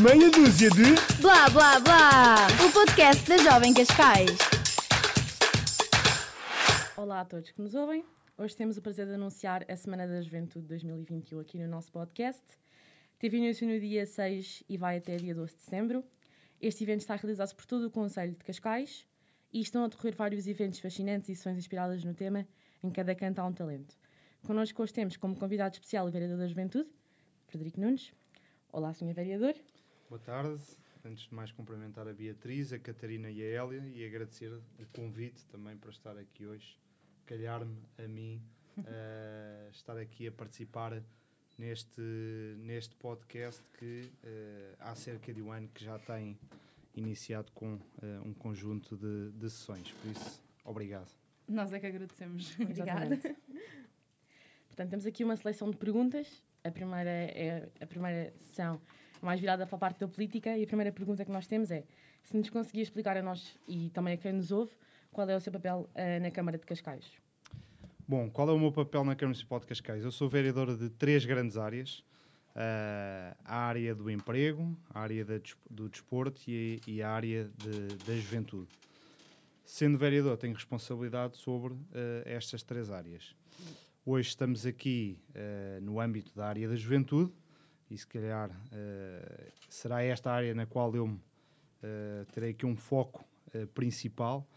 Meia dúzia de. Blá blá blá! O podcast da Jovem Cascais. Olá a todos que nos ouvem. Hoje temos o prazer de anunciar a Semana da Juventude 2021 aqui no nosso podcast. Teve início no dia 6 e vai até dia 12 de setembro. Este evento está realizado por todo o Conselho de Cascais e estão a decorrer vários eventos fascinantes e sessões inspiradas no tema Em cada canto há um talento. Connosco hoje temos como convidado especial o Vereador da Juventude, Frederico Nunes. Olá, Sr. Vereador. Boa tarde. Antes de mais, cumprimentar a Beatriz, a Catarina e a Hélia e agradecer o convite também para estar aqui hoje. Calhar-me a mim uh, estar aqui a participar neste, neste podcast que uh, há cerca de um ano que já tem iniciado com uh, um conjunto de, de sessões. Por isso, obrigado. Nós é que agradecemos. Obrigada. Portanto, temos aqui uma seleção de perguntas. A primeira é a primeira sessão mais virada para a parte da política e a primeira pergunta que nós temos é se nos conseguia explicar a nós e também a quem nos ouve qual é o seu papel uh, na Câmara de Cascais. Bom, qual é o meu papel na Câmara Municipal de Cascais? Eu sou vereadora de três grandes áreas. Uh, a área do emprego, a área do desporto e, e a área de, da juventude. Sendo vereador, tenho responsabilidade sobre uh, estas três áreas. Hoje estamos aqui uh, no âmbito da área da juventude e se calhar uh, será esta área na qual eu uh, terei aqui um foco principal.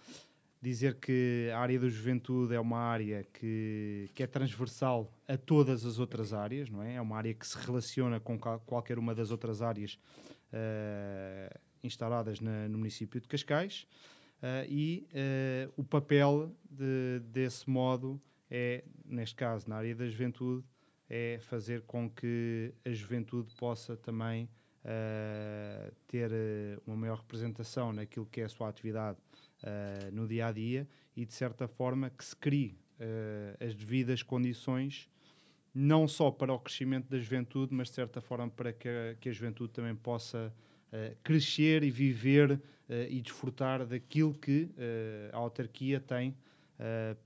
Dizer que a área da juventude é uma área que, que é transversal a todas as outras áreas, não é? É uma área que se relaciona com qualquer uma das outras áreas instaladas na, no município de Cascais. e o papel de, desse modo é, neste caso, na área da juventude, é fazer com que a juventude possa também uh, ter uh, uma maior representação naquilo que é a sua atividade uh, no dia a dia e, de certa forma, que se crie as devidas condições, não só para o crescimento da juventude, mas, de certa forma, para que a, que a juventude também possa crescer e viver e desfrutar daquilo que a autarquia tem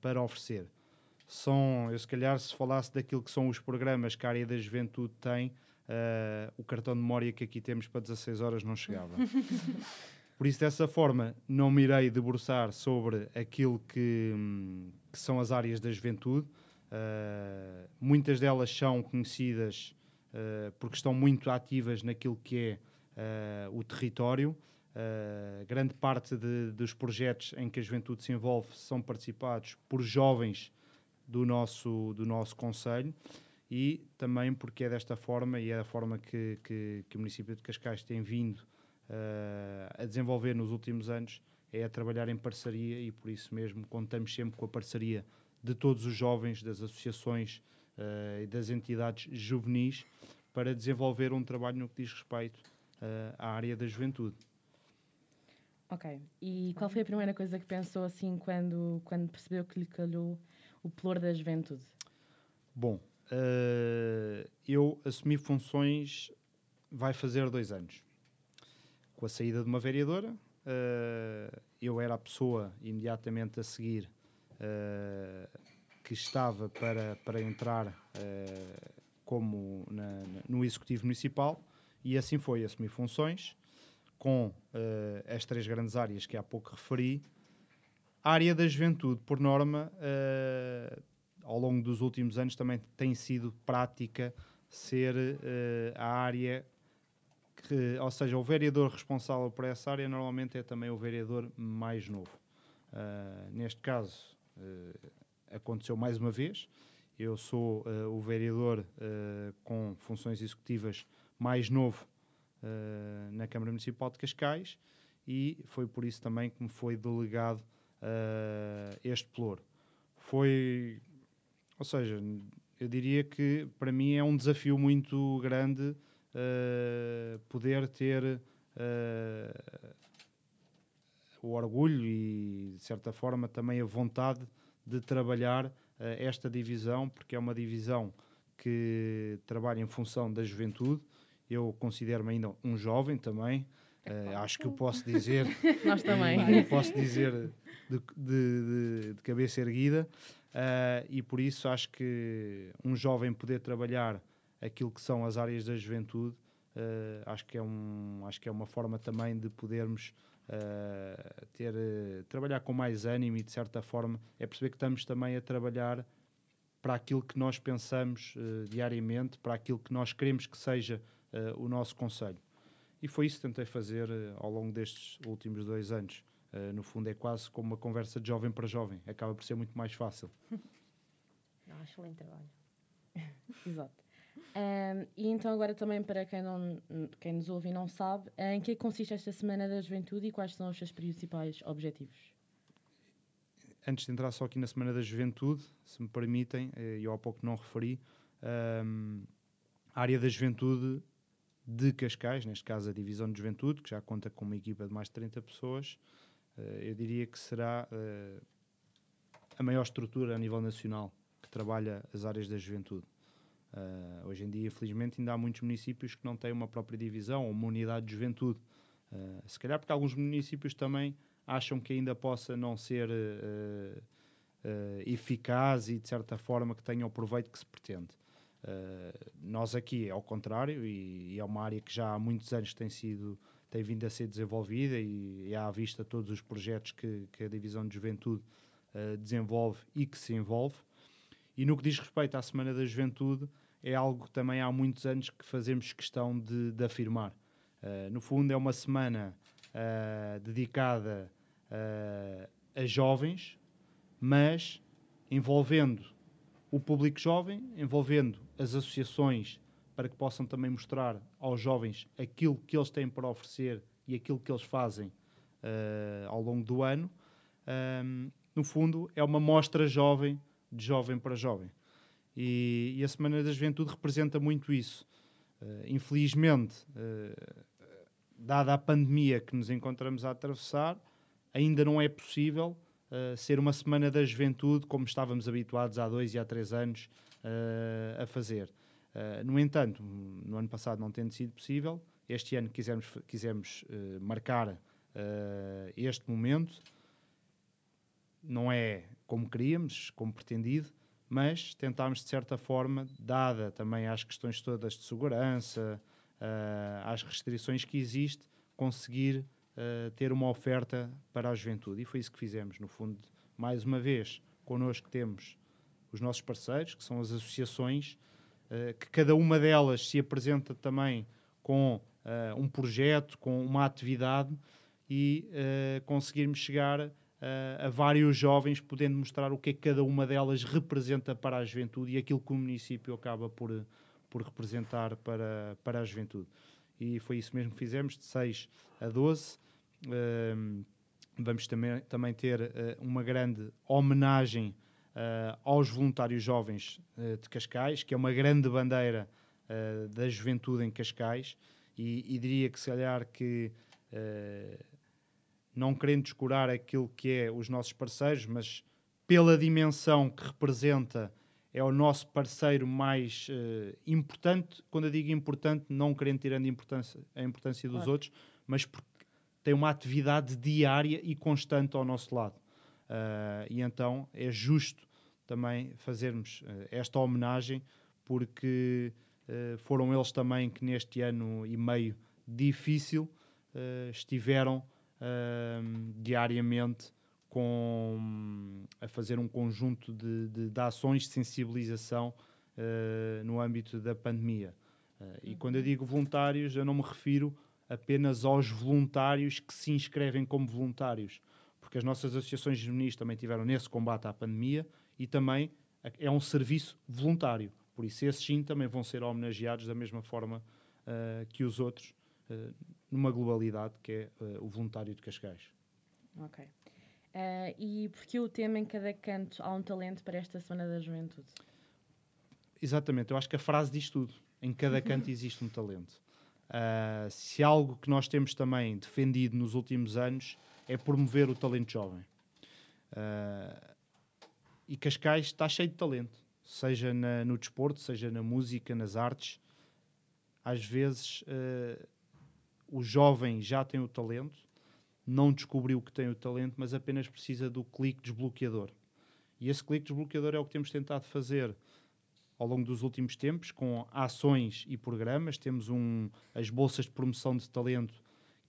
para oferecer são, eu se calhar se falasse daquilo que são os programas que a área da juventude tem, uh, o cartão de memória que aqui temos para 16 horas não chegava. Por isso, dessa forma, não me irei debruçar sobre aquilo que, que são as áreas da juventude. Uh, muitas delas são conhecidas uh, porque estão muito ativas naquilo que é o território. grande parte de, dos projetos em que a juventude se envolve são participados por jovens do nosso, do nosso Conselho e também porque é desta forma e é a forma que, que, que o município de Cascais tem vindo uh, a desenvolver nos últimos anos, é a trabalhar em parceria e por isso mesmo contamos sempre com a parceria de todos os jovens, das associações uh, e das entidades juvenis para desenvolver um trabalho no que diz respeito uh, à área da juventude. Ok. E qual foi a primeira coisa que pensou assim quando, quando percebeu que lhe calhou o pelour da juventude? Bom, uh, eu assumi funções vai fazer dois anos. Com a saída de uma vereadora, uh, eu era a pessoa imediatamente a seguir uh, que estava para, para entrar como na, no Executivo Municipal e assim foi, assumi funções com as três grandes áreas que há pouco referi, a área da juventude, por norma, uh, ao longo dos últimos anos também tem sido prática ser uh, a área que, ou seja, o vereador responsável por essa área normalmente é também o vereador mais novo. Uh, neste caso, aconteceu mais uma vez. Eu sou o vereador com funções executivas mais novo na Câmara Municipal de Cascais e foi por isso também que me foi delegado uh, este pelouro. Foi, ou seja, eu diria que para mim é um desafio muito grande uh, poder ter uh, o orgulho e, de certa forma, também a vontade de trabalhar esta divisão, porque é uma divisão que trabalha em função da juventude. Eu considero-me ainda um jovem também, Uh, acho que eu posso dizer. Nós também. posso dizer de, de, de, de cabeça erguida. Uh, e por isso acho que um jovem poder trabalhar aquilo que são as áreas da juventude Uh, acho, que é um, acho que é uma forma também de podermos ter, trabalhar com mais ânimo e, de certa forma, é perceber que estamos também a trabalhar para aquilo que nós pensamos diariamente, para aquilo que nós queremos que seja o nosso conselho. E foi isso que tentei fazer ao longo destes últimos dois anos. no fundo, é quase como uma conversa de jovem para jovem. Acaba por ser muito mais fácil. Não, excelente trabalho. Exato. Um, e então agora também para quem, não, quem nos ouve e não sabe, em que consiste esta Semana da Juventude e quais são os seus principais objetivos? Antes de entrar só aqui na Semana da Juventude, se me permitem, eh, eu há pouco não referi, um, a área da juventude de Cascais, neste caso a Divisão de Juventude, que já conta com uma equipa de mais de 30 pessoas, uh, eu diria que será uh, a maior estrutura a nível nacional que trabalha as áreas da juventude. Uh, hoje em dia, infelizmente, ainda há muitos municípios que não têm uma própria divisão ou uma unidade de juventude. Uh, se calhar porque alguns municípios também acham que ainda possa não ser uh, eficaz e, de certa forma, que tenha o proveito que se pretende. Nós aqui é ao contrário e, e, é uma área que já há muitos anos tem sido tem vindo a ser desenvolvida e, e há à vista todos os projetos que, que a Divisão de Juventude desenvolve e que se envolve. E no que diz respeito à Semana da Juventude, é algo que também há muitos anos que fazemos questão de, de afirmar. Uh, no fundo, é uma semana uh, dedicada uh, a jovens, mas envolvendo o público jovem, envolvendo as associações para que possam também mostrar aos jovens aquilo que eles têm para oferecer e aquilo que eles fazem ao longo do ano. no fundo, é uma mostra jovem de jovem para jovem. E, e a Semana da Juventude representa muito isso. Uh, infelizmente, uh, dada a pandemia que nos encontramos a atravessar, ainda não é possível uh, ser uma Semana da Juventude como estávamos habituados há dois e há três anos a fazer. no entanto, no ano passado não tendo sido possível, este ano quisemos, quisemos marcar este momento. Não é como queríamos, como pretendido, mas tentámos, de certa forma, dada também às questões todas de segurança, uh, às restrições que existem, conseguir uh, ter uma oferta para a juventude. E foi isso que fizemos, no fundo. Mais uma vez, connosco temos os nossos parceiros, que são as associações, uh, que cada uma delas se apresenta também com um projeto, com uma atividade e conseguirmos chegar a vários jovens, podendo mostrar o que é que cada uma delas representa para a juventude e aquilo que o município acaba por, por representar para, para a juventude. E foi isso mesmo que fizemos, de 6 a 12. Uh, vamos também, também ter uh, uma grande homenagem uh, aos voluntários jovens uh, de Cascais, que é uma grande bandeira da juventude em Cascais, e, e, diria que se calhar que não querendo descurar aquilo que é os nossos parceiros, mas pela dimensão que representa, é o nosso parceiro mais uh, importante. Quando eu digo importante, não querendo tirando a importância, a importância dos claro. outros, mas porque tem uma atividade diária e constante ao nosso lado. Uh, e então é justo também fazermos uh, esta homenagem, porque foram eles também que neste ano e meio difícil estiveram uh, diariamente com, a fazer um conjunto de, de, de ações de sensibilização uh, no âmbito da pandemia. Uh, e quando eu digo voluntários, eu não me refiro apenas aos voluntários que se inscrevem como voluntários, porque as nossas associações juvenis também tiveram nesse combate à pandemia e também é um serviço voluntário. Por isso, esses sim também vão ser homenageados da mesma forma uh, que os outros, uh, numa globalidade que é uh, o voluntário de Cascais. Ok. E porquê o tema em cada canto há um talento para esta Semana da Juventude? Exatamente, eu acho que a frase diz tudo. Em cada canto existe um talento. Se algo que nós temos também defendido nos últimos anos é promover o talento jovem. Uh, e Cascais está cheio de talento, seja na, no desporto, seja na música, nas artes. Às vezes uh, o jovem já tem o talento, não descobriu que tem o talento, mas apenas precisa do clique desbloqueador. E esse clique desbloqueador é o que temos tentado fazer ao longo dos últimos tempos com ações e programas. Temos um, as Bolsas de Promoção de Talento,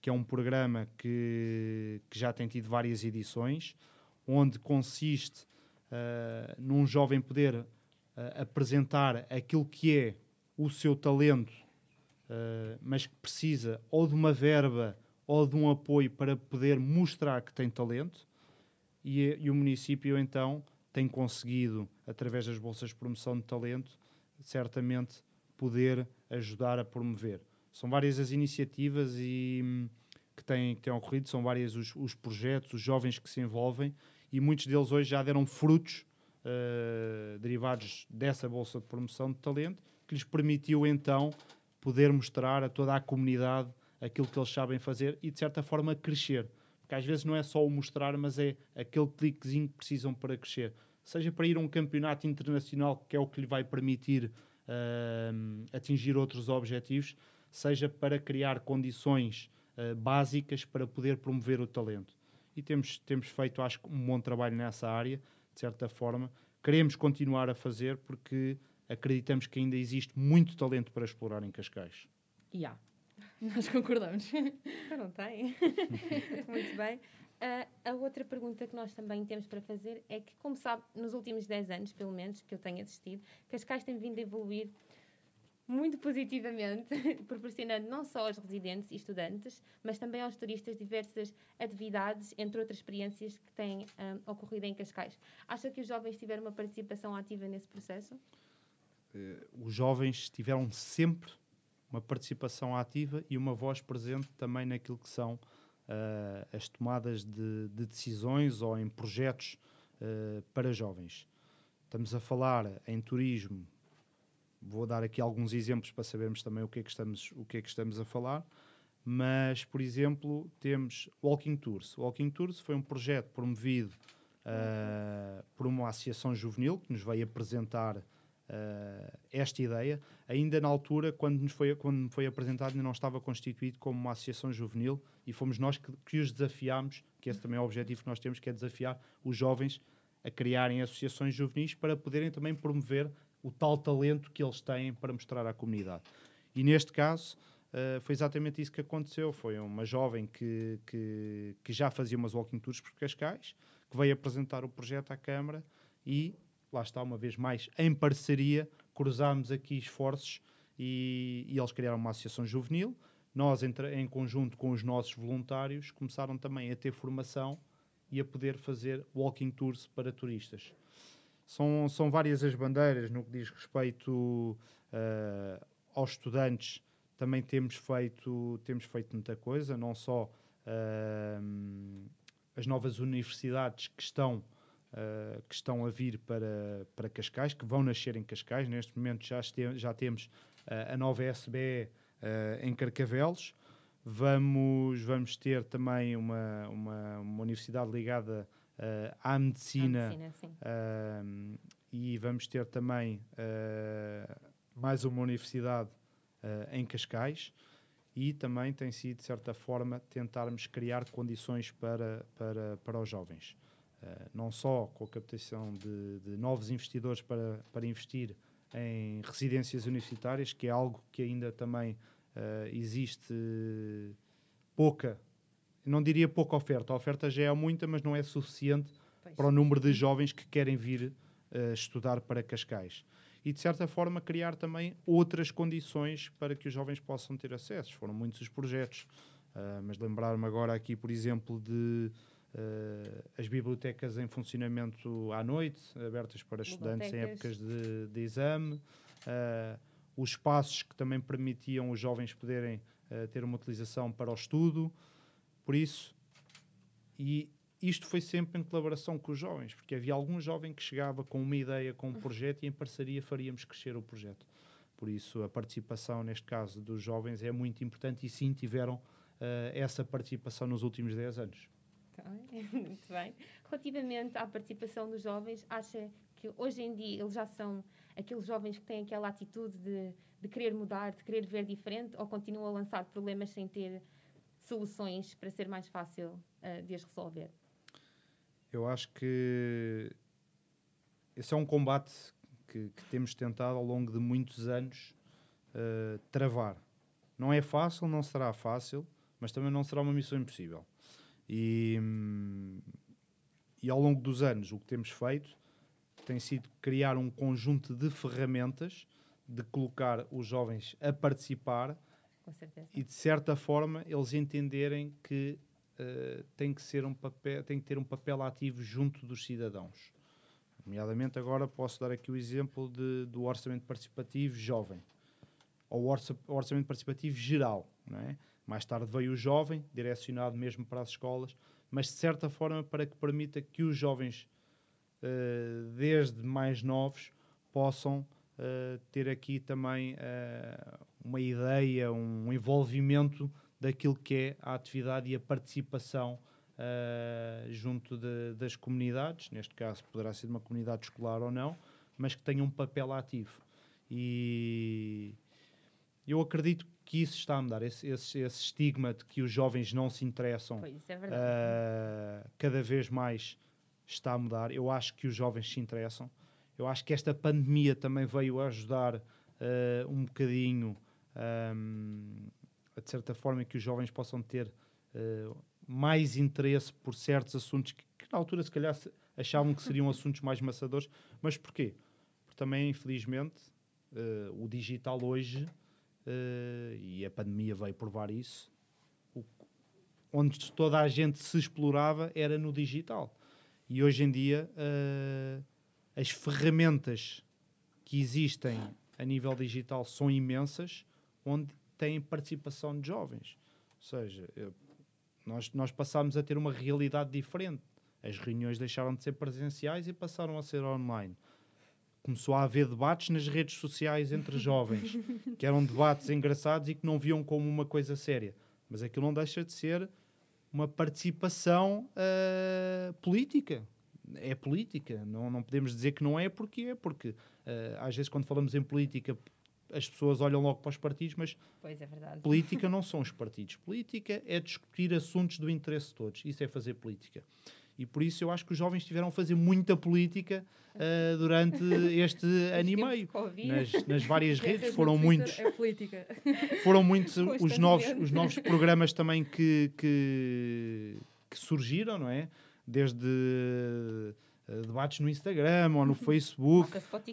que é um programa que, que já tem tido várias edições, onde consiste uh, num jovem poder uh, apresentar aquilo que é o seu talento, uh, mas que precisa ou de uma verba ou de um apoio para poder mostrar que tem talento. E, e o município, então, tem conseguido, através das bolsas de promoção de talento, certamente poder ajudar a promover. São várias as iniciativas e, hum, que, têm, que têm ocorrido, são vários os, os, projetos, os jovens que se envolvem e muitos deles hoje já deram frutos uh, derivados dessa bolsa de promoção de talento que lhes permitiu então poder mostrar a toda a comunidade aquilo que eles sabem fazer e de certa forma crescer porque às vezes não é só o mostrar, mas é aquele cliquezinho que precisam para crescer. Seja para ir a um campeonato internacional, que é o que lhe vai permitir uh, atingir outros objetivos, seja para criar condições uh, básicas para poder promover o talento. E temos, temos feito, acho, um bom trabalho nessa área, de certa forma. Queremos continuar a fazer porque acreditamos que ainda existe muito talento para explorar em Cascais. E yeah. Nós concordamos. Não tem. Muito bem. Uh, a outra pergunta que nós também temos para fazer é que, como sabe, nos últimos 10 anos, pelo menos, que eu tenho assistido, Cascais tem vindo a evoluir muito positivamente, proporcionando não só aos residentes e estudantes, mas também aos turistas diversas atividades, entre outras experiências que têm um, ocorrido em Cascais. Acha que os jovens tiveram uma participação ativa nesse processo? Uh, os jovens tiveram sempre uma participação ativa e uma voz presente também naquilo que são uh, as tomadas de, de, decisões ou em projetos uh, para jovens. Estamos a falar em turismo, vou dar aqui alguns exemplos para sabermos também o que é que estamos, o que é que estamos a falar, mas, por exemplo, temos Walking Tours. Walking Tours foi um projeto promovido uh, por uma associação juvenil que nos veio apresentar uh, esta ideia. Ainda na altura, quando nos foi, quando foi apresentado, ainda não estava constituído como uma associação juvenil e fomos nós que, que os desafiámos, que esse também é o objetivo que nós temos, que é desafiar os jovens a criarem associações juvenis para poderem também promover o tal talento que eles têm para mostrar à comunidade. E neste caso, uh, foi exatamente isso que aconteceu. Foi uma jovem que, que, que, já fazia umas walking tours por Cascais, que veio apresentar o projeto à Câmara e lá está, uma vez mais, em parceria, cruzámos aqui esforços e, e eles criaram uma associação juvenil. Nós, entre, em conjunto com os nossos voluntários, começaram também a ter formação e a poder fazer walking tours para turistas. São, são várias as bandeiras no que diz respeito uh, aos estudantes. Também temos feito, temos feito muita coisa, não só uh, as novas universidades que estão uh, que estão a vir para, para Cascais, que vão nascer em Cascais. Neste momento já, este, já temos a nova SBE em Carcavelos. Vamos, vamos ter também uma, uma, uma universidade ligada à medicina, medicina e vamos ter também mais uma universidade em Cascais e também tem sido, de certa forma, tentarmos criar condições para, para, para os jovens. Eh, não só com a captação de, de, novos investidores para, para investir em residências universitárias, que é algo que ainda também uh, existe pouca, não diria pouca oferta, a oferta já é muita, mas não é suficiente pois. para o número de jovens que querem vir uh, estudar para Cascais. E, de certa forma, criar também outras condições para que os jovens possam ter acesso. Foram muitos os projetos, uh, mas lembrar-me agora aqui, por exemplo, de Uh, as bibliotecas em funcionamento à noite, abertas para estudantes em épocas de, de exame, os espaços que também permitiam os jovens poderem ter uma utilização para o estudo. Por isso, e isto foi sempre em colaboração com os jovens, porque havia algum jovem que chegava com uma ideia, com um projeto, e em parceria faríamos crescer o projeto. Por isso, a participação, neste caso, dos jovens é muito importante e sim tiveram essa participação nos últimos 10 anos. Tá Muito bem. Relativamente à participação dos jovens, acha que hoje em dia eles já são aqueles jovens que têm aquela atitude de, de querer mudar, de querer ver diferente, ou continuam a lançar problemas sem ter soluções para ser mais fácil uh, de as resolver? Eu acho que esse é um combate que, que temos tentado ao longo de muitos anos uh, travar. Não é fácil, não será fácil, mas também não será uma missão impossível. E, e ao longo dos anos, o que temos feito tem sido criar um conjunto de ferramentas de colocar os jovens a participar e de certa forma eles entenderem que uh, tem que ser um papel tem que ter um papel ativo junto dos cidadãos nomeadamente agora posso dar aqui o exemplo de, do orçamento participativo jovem ou orça, orçamento participativo geral não é? mais tarde veio o jovem direcionado mesmo para as escolas mas de certa forma para que permita que os jovens, uh, desde mais novos, possam uh, ter aqui também uma ideia, um envolvimento daquilo que é a atividade e a participação junto de, das comunidades, neste caso poderá ser uma comunidade escolar ou não, mas que tenham um papel ativo. E eu acredito que isso está a mudar, esse, esse, esse estigma de que os jovens não se interessam, pois, é uh, cada vez mais está a mudar. Eu acho que os jovens se interessam. Eu acho que esta pandemia também veio a ajudar uh, um bocadinho, um, de certa forma, que os jovens possam ter uh, mais interesse por certos assuntos que, que, na altura, se calhar, achavam que seriam assuntos mais maçadores. Mas porquê? Porque também, infelizmente, o digital hoje uh, e a pandemia veio provar isso, o, onde toda a gente se explorava era no digital. E hoje em dia uh, as ferramentas que existem a nível digital são imensas, onde têm participação de jovens. Ou seja, eu, nós, nós passámos a ter uma realidade diferente. As reuniões deixaram de ser presenciais e passaram a ser online começou a haver debates nas redes sociais entre jovens, que eram debates engraçados e que não viam como uma coisa séria. Mas aquilo não deixa de ser uma participação uh, política. É política. Não, não podemos dizer que não é porque é, porque uh, às vezes quando falamos em política as pessoas olham logo para os partidos, mas é política não são os partidos. Política é discutir assuntos do interesse de todos. Isso é fazer política. E por isso eu acho que os jovens tiveram a fazer muita política uh, durante este ano e meio. Nas, nas, várias redes foram muitos. É política. Foram muitos os novos, os novos programas também que, que, que surgiram, não é? Desde uh, debates no Instagram ou no Facebook,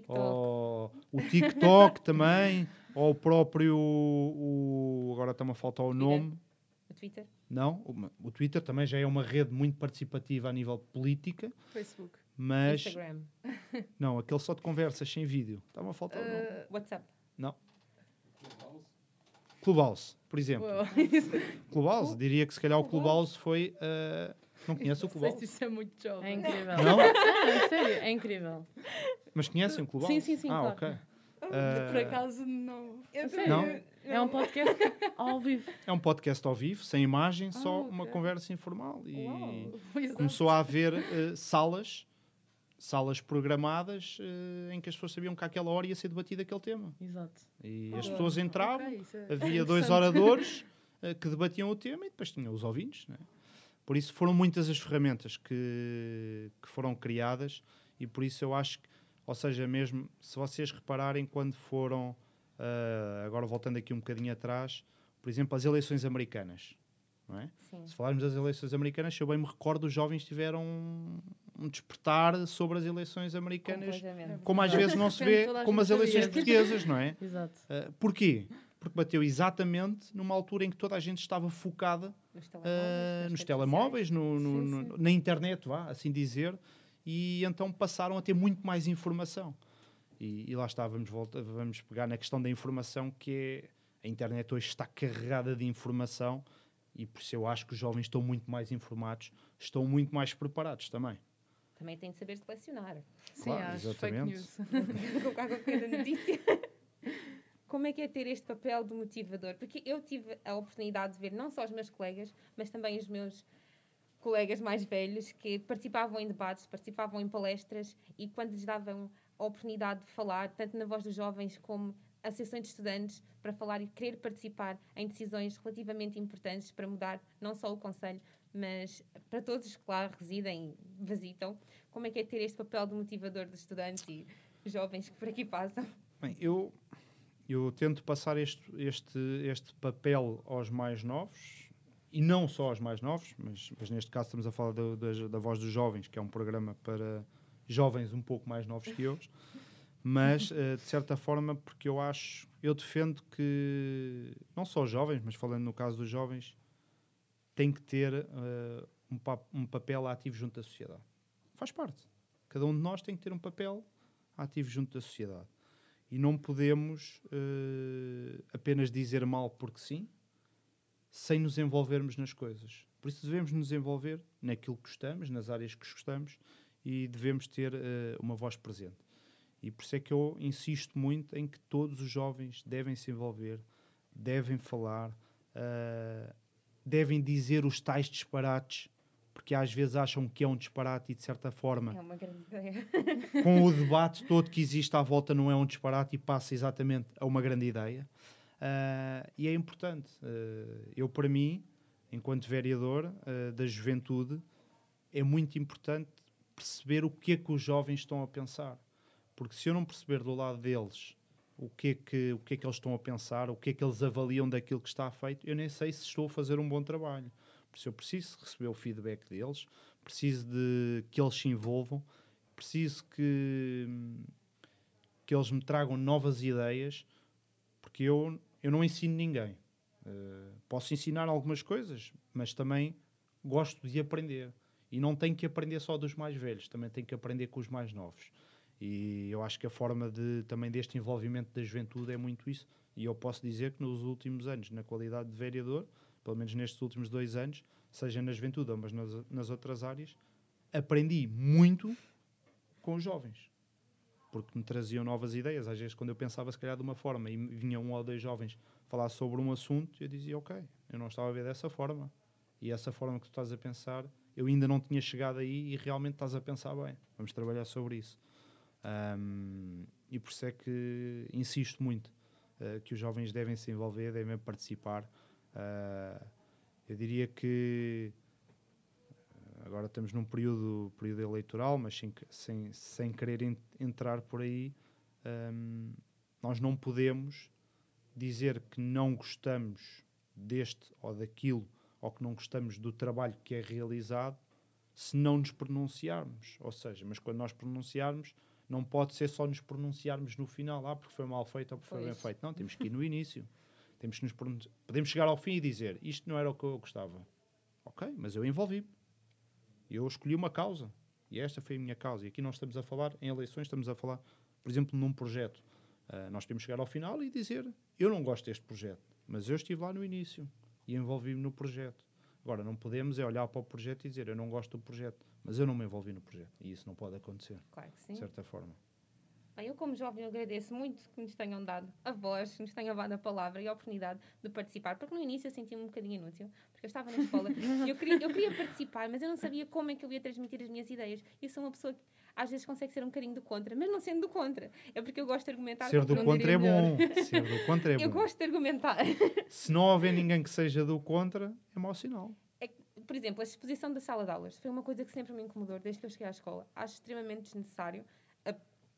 ou o TikTok também, ou o próprio. O, agora está-me a faltar o nome. O Twitter? Não, o, o, Twitter também já é uma rede muito participativa a nível política. Facebook. Mas. Instagram. Não, aquele só de conversas sem vídeo. Estava a faltar. Uh, WhatsApp. Não. Clubhouse, por exemplo. Clubhouse, diria que se calhar o Clubhouse foi. Uh, não conhece o Clubhouse? Isso é muito jovem. É incrível. Não? não, é sério, é incrível. Mas conhecem o Clubhouse? Sim, sim, sim. Ah, claro. ok. Uh, por acaso, não. não? É um podcast ao vivo. É um podcast ao vivo, sem imagem, só okay. uma conversa informal. E Uau, começou a haver uh, salas, salas programadas, uh, em que as pessoas sabiam que àquela hora ia ser debatido aquele tema. Exato. E as pessoas entravam, okay, é havia dois oradores uh, que debatiam o tema e depois tinham os ouvintes. Né? Por isso foram muitas as ferramentas que, que foram criadas e por isso eu acho que, ou seja, mesmo se vocês repararem quando foram Uh, agora voltando aqui um bocadinho atrás, por exemplo, as eleições americanas. Não é? Se falarmos das eleições americanas, se eu bem me recordo, os jovens tiveram um despertar sobre as eleições americanas, como às vezes não se vê como as eleições portuguesas, não é? Exato. Uh, porquê? Porque bateu exatamente numa altura em que toda a gente estava focada nos telemóveis, uh, nos telemóveis no, no, sim, sim. na internet, vá, assim dizer, e então passaram a ter muito mais informação. E, e lá está, vamos, volta, vamos pegar na questão da informação, que é a internet hoje está carregada de informação e por isso eu acho que os jovens estão muito mais informados, estão muito mais preparados também. Também tem de saber selecionar. Sim, claro, acho exatamente. fake Colocar qualquer coisa na notícia. Como é que é ter este papel de motivador? Porque eu tive a oportunidade de ver não só os meus colegas, mas também os meus colegas mais velhos que participavam em debates, participavam em palestras e quando lhes davam a oportunidade de falar, tanto na voz dos jovens como associações de estudantes, para falar e querer participar em decisões relativamente importantes para mudar não só o Conselho, mas para todos os que lá residem, visitam. Como é que é ter este papel de motivador dos estudantes e jovens que por aqui passam. Bem, eu, eu tento passar este, este, este papel aos mais novos, e não só aos mais novos, mas, mas neste caso estamos a falar da, da, da Voz dos Jovens, que é um programa para jovens um pouco mais novos que eu, mas eh, de certa forma, porque eu acho, eu defendo que não só jovens, mas falando no caso dos jovens, tem que ter eh, um, um papel ativo junto da sociedade. Faz parte. Cada um de nós tem que ter um papel ativo junto da sociedade. E não podemos eh, apenas dizer mal porque sim, sem nos envolvermos nas coisas. Por isso devemos nos envolver naquilo que gostamos, nas áreas que gostamos e devemos ter eh, uma voz presente. E por isso é que eu insisto muito em que todos os jovens devem se envolver, devem falar, eh, devem dizer os tais disparates, porque às vezes acham que é um disparate e de certa forma É uma grande ideia. com o debate todo que existe à volta não é um disparate e passa exatamente a uma grande ideia. Ah, e é importante. Ah, eu, para mim, enquanto vereador ah, da juventude, é muito importante perceber o que é que os jovens estão a pensar. Porque se eu não perceber do lado deles o que, é que, o que é que eles estão a pensar, o que é que eles avaliam daquilo que está feito, eu nem sei se estou a fazer um bom trabalho. Por isso eu preciso receber o feedback deles, preciso de que eles se envolvam, preciso que, que eles me tragam novas ideias, porque eu, eu não ensino ninguém. Eh, posso ensinar algumas coisas, mas também gosto de aprender. E não tenho que aprender só dos mais velhos, também tenho que aprender com os mais novos. E eu acho que a forma de, também deste envolvimento da juventude é muito isso. E eu posso dizer que nos últimos anos, na qualidade de vereador, pelo menos nestes últimos dois anos, seja na juventude ou mas nas, nas outras áreas, aprendi muito com os jovens. Porque me traziam novas ideias. Às vezes, quando eu pensava, se calhar, de uma forma e vinha um ou dois jovens falar sobre um assunto, eu dizia, ok, eu não estava a ver dessa forma. E essa forma que tu estás a pensar, eu ainda não tinha chegado aí e realmente estás a pensar bem. Vamos trabalhar sobre isso. Ahm, e por isso é que insisto muito eh, que os jovens devem se envolver, devem participar. Ah, eu diria que eh, agora estamos num período, período eleitoral, mas sem, sem, sem querer en- entrar por aí, ahm, nós não podemos dizer que não gostamos deste ou daquilo, ou que não gostamos do trabalho que é realizado, se não nos pronunciarmos. Ou seja, mas quando nós pronunciarmos, não pode ser só nos pronunciarmos no final, ah, porque foi mal feito ou porque foi bem Pois. feito. Não, temos que ir no início. Temos que nos Podemos chegar ao fim e dizer isto não era o que eu gostava. Ok, mas eu envolvi-me. Eu escolhi uma causa. E esta foi a minha causa. E aqui nós estamos a falar, em eleições, estamos a falar, por exemplo, num projeto. Ah, nós podemos chegar ao final e dizer eu não gosto deste projeto, mas eu estive lá no início e envolvi-me no projeto. Agora, não podemos é olhar para o projeto e dizer eu não gosto do projeto, mas eu não me envolvi no projeto. E isso não pode acontecer, Claro que sim. de certa forma. Bem, eu, como jovem, agradeço muito que nos tenham dado a voz, que nos tenham dado a palavra e a oportunidade de participar, porque no início eu senti-me um bocadinho inútil, porque eu estava na escola e eu queria, eu queria participar, mas eu não sabia como é que eu ia transmitir as minhas ideias. Eu sou uma pessoa que às vezes consegue ser um bocadinho do contra, mas não sendo do contra. É porque eu gosto de argumentar. Ser do contra é melhor. bom. Ser do contra é Eu bom. gosto de argumentar. Se não houver ninguém que seja do contra, é mau sinal. Por exemplo, a exposição da sala de aulas foi uma coisa que sempre me incomodou desde que eu cheguei à escola. Acho extremamente desnecessário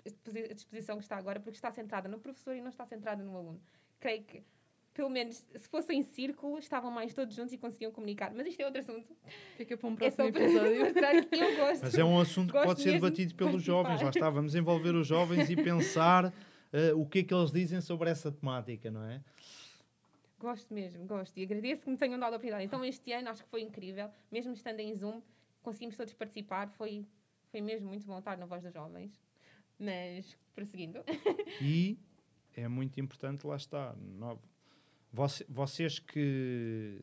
a disposição que está agora, porque está centrada no professor e não está centrada no aluno. Creio que, pelo menos, se fossem em círculo, estavam mais todos juntos e conseguiam comunicar. Mas isto é outro assunto. Fica para um É próximo para episódio. mostrar que eu gosto. Mas é um assunto que pode ser debatido de pelos participar. jovens. Lá está, vamos envolver os jovens e pensar eh, o que é que eles dizem sobre essa temática, não é? Gosto mesmo, gosto. E agradeço que me tenham dado a oportunidade. Então, este ano acho que foi incrível. Mesmo estando em Zoom, conseguimos todos participar. Foi, foi mesmo muito bom estar na Voz dos Jovens. Mas, prosseguindo. E é muito importante, lá está. no- voce- vocês que,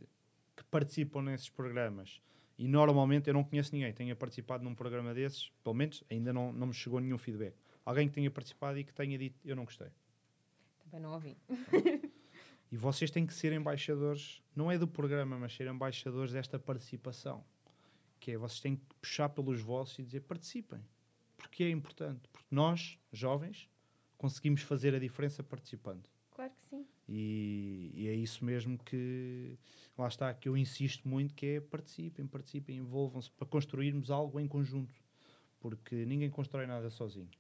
que participam nesses programas, e normalmente eu não conheço ninguém que tenha participado num programa desses, pelo menos ainda não, não me chegou nenhum feedback. Alguém que tenha participado e que tenha dito eu não gostei. Também não ouvi. E vocês têm que ser embaixadores, não é do programa, mas ser embaixadores desta participação. Que é, vocês têm que puxar pelos vossos e dizer participem. Porque é importante. Nós, jovens, conseguimos fazer a diferença participando. Claro que sim. E, e é isso mesmo que, lá está, que eu insisto muito, que é participem, participem, envolvam-se para construirmos algo em conjunto. Porque ninguém constrói nada sozinho.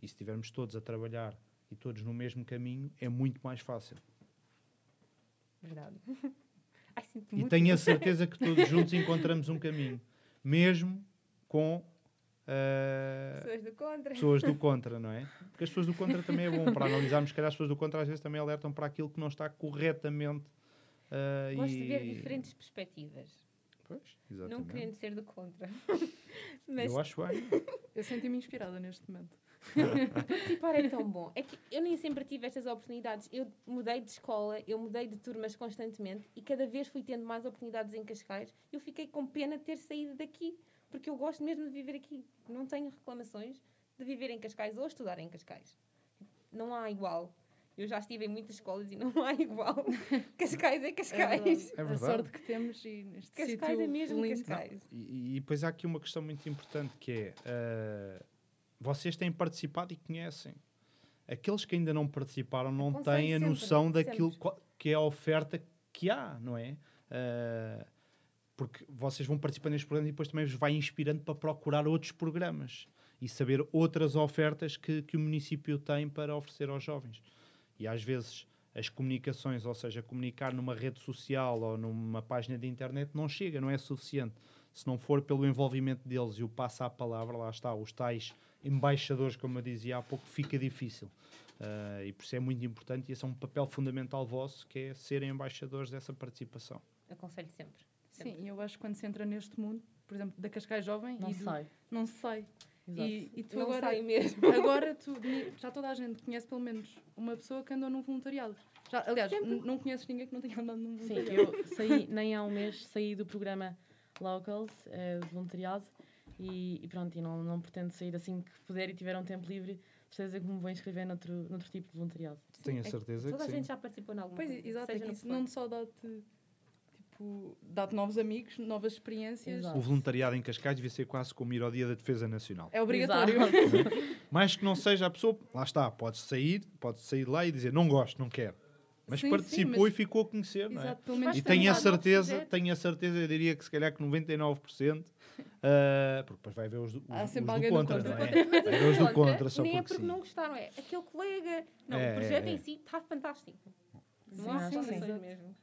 E se estivermos todos a trabalhar e todos no mesmo caminho, é muito mais fácil. Verdade. Ai, E tenho a certeza que todos juntos encontramos um caminho, mesmo com ah, Pessoas do contra. pessoas do contra, não é? Porque as pessoas do contra também é bom para analisarmos, se calhar as pessoas do contra às vezes também alertam para aquilo que não está corretamente. ah, Gosto e... de ver diferentes perspectivas. Pois, Não exatamente. querendo ser do contra. Mas Eu acho bem. Eu senti-me inspirada neste momento. participar é tão bom. É que eu nem sempre tive estas oportunidades. Eu mudei de escola, eu mudei de turmas constantemente e cada vez fui tendo mais oportunidades em Cascais. Eu fiquei com pena de ter saído daqui, porque eu gosto mesmo de viver aqui. Não tenho reclamações de viver em Cascais ou estudar em Cascais. Não há igual. Eu já estive em muitas escolas e não há igual. Cascais é É Cascais. verdade. É A sorte que temos e neste Cascais sítio é mesmo lindo. Cascais. E, e depois há aqui uma questão muito importante que é ah, vocês têm participado e conhecem. Aqueles que ainda não participaram não têm a sempre, noção daquilo sempre. que é a oferta que há, não é? Ah, porque vocês vão participando nestes programas e depois também vos vai inspirando para procurar outros programas e saber outras ofertas que, que o município tem para oferecer aos jovens. E às vezes as comunicações, ou seja, comunicar numa rede social ou numa página de internet não chega, não é suficiente. Se não for pelo envolvimento deles e o passo à palavra, lá está, os tais embaixadores, como eu dizia há pouco, fica difícil. Ah, e por isso é muito importante e esse é um papel fundamental vosso, que é serem embaixadores dessa participação. Aconselho sempre. Sim, e eu acho que quando se entra neste mundo, por exemplo, da Cascais Jovem, Não e do- sei. não sai. Exato. E, e tu Não agora, sai mesmo. agora tu, já toda a gente conhece pelo menos uma pessoa que andou num voluntariado. Já, aliás, não conheces ninguém que não tenha andado num Sim, voluntariado. eu saí, nem há um mês, saí do programa Locals, eh, de voluntariado, e, e pronto, e não, não pretendo sair assim que puder e tiver um tempo livre, certeza que me vou inscrever noutro, noutro tipo de voluntariado. Tenho a É que certeza Toda que a sim. gente já participou em alguma Pois, coisa. exato, é seja que no isso que não só dá-te tipo, dá-te novos amigos, novas experiências. Exato. O voluntariado em Cascais devia ser quase como ir ao Dia da Defesa Nacional. É obrigatório. Exato. Mais que não seja a pessoa, lá está, pode sair, pode sair de lá e dizer não gosto, não quero. Mas Sim, sim, participou mas- e ficou a conhecer, não é? Exato, pelo menos E tenho a certeza, tenho a certeza, eu diria que se calhar que 99%, ah, porque depois vai ver os do, Há os, sempre os do do contra, contra. não é? Vai ver os do Contra, só nem é porque porque sim. não gostaram, é aquele colega. Não, É, o projeto é, é. em si está fantástico. Não Sim, há acho que reclamações sim. mesmo.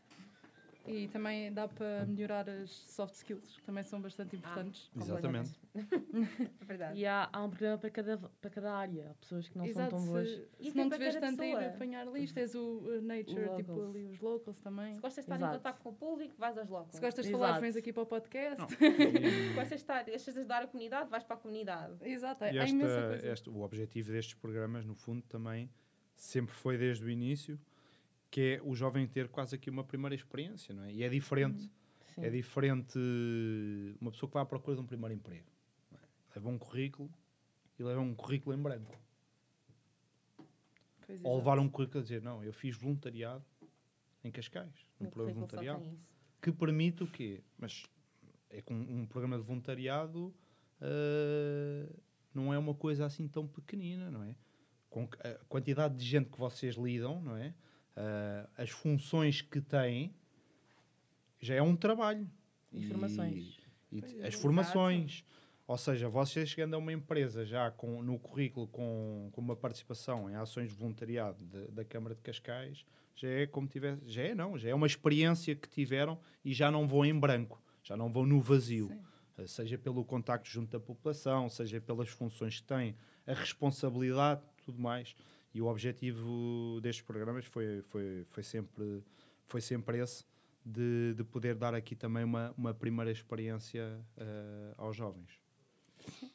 E também dá para melhorar as soft skills, que também são bastante importantes. Exatamente. É verdade. E há, há um programa para cada, para cada área. Há pessoas que não Exato, são tão boas. se, E se não para te vês cada tanto a ir apanhar listas, o uh, Nature, O tipo ali os locals também. Se gostas de estar Exato. em contato com o público, vais aos locals. Se gostas de Exato. falar, vens aqui para o podcast. Se gostas de estar, gostas de ajudar a comunidade, vais para a comunidade. Exato, E imensa esta, coisa. este- o objetivo destes programas, no fundo, também sempre foi desde o início, que é o jovem ter quase aqui uma primeira experiência, não é? E é diferente. Sim. É diferente uma pessoa que vai à procura de um primeiro emprego. é? Leva um currículo e leva um currículo em branco. Pois, Ou levar um currículo a dizer, não, eu fiz voluntariado em Cascais, um No programa de voluntariado, que permite o quê? Mas é com um programa de voluntariado ah, não é uma coisa assim tão pequenina, não é? Com a quantidade de gente que vocês lidam, não é? Ah, as funções que têm, já é um trabalho. E- Informações. e é, as formações. Ou seja, vocês chegando a uma empresa já com, no currículo com, com uma participação em ações de voluntariado de- da Câmara de Cascais, já é como tivesse, já é não, já é uma experiência que tiveram e já não vão em branco, já não vão no vazio. Sim. Eh, Seja pelo contacto junto da população, seja pelas funções que têm, a responsabilidade, tudo mais. E o objetivo destes programas foi, foi, foi, sempre, foi sempre esse, de, de poder dar aqui também uma, uma primeira experiência eh, aos jovens.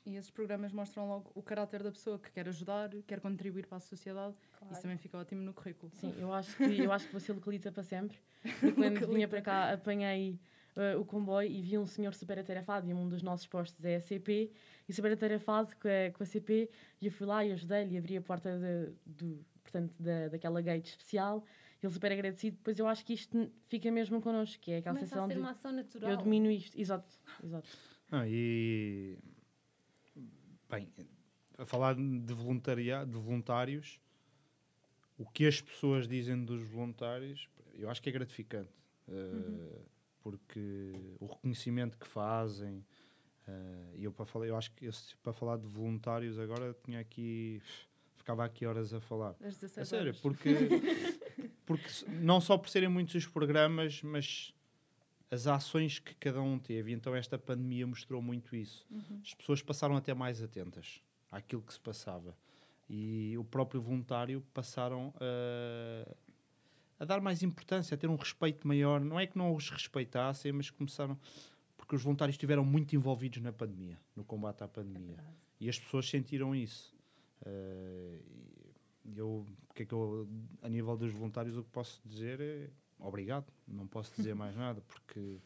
E esses programas mostram logo o caráter da pessoa que quer ajudar, quer contribuir para a sociedade. Isso também fica ótimo no currículo. Sim, eu acho que, eu acho que você localiza para sempre. Porque quando vinha para cá, apanhei eh, o comboio e vi um senhor super atarefado e um dos nossos postos é a CP e super atarefado com a, com a CP e eu fui lá e ajudei-lhe e abri a porta de, do, portanto, da, daquela gate especial ele super agradecido. Depois eu acho que isto fica mesmo connosco, que é aquela Começa a sensação ser de uma ação natural. eu domino isto. Exato, exato. Ah, e bem, a falar de, voluntaria, de voluntários, o que as pessoas dizem dos voluntários, eu acho que é gratificante. eh, Porque o reconhecimento que fazem, eh, e eu para falar, eu acho que eu, se- para falar de voluntários agora tinha aqui ficava aqui horas a falar. Às 17 A sério, horas. porque, porque não só por serem muitos os programas, mas as ações que cada um teve. E Então esta pandemia mostrou muito isso. Uhum. As pessoas passaram até mais atentas àquilo que se passava. E o próprio voluntário passaram a, a dar mais importância, a ter um respeito maior. Não é que não os respeitassem, mas começaram... Porque os voluntários estiveram muito envolvidos na pandemia, no combate à pandemia. E as pessoas sentiram isso. E eu, que é que eu, a nível dos voluntários, o que posso dizer é obrigado. Não posso dizer mais nada, porque,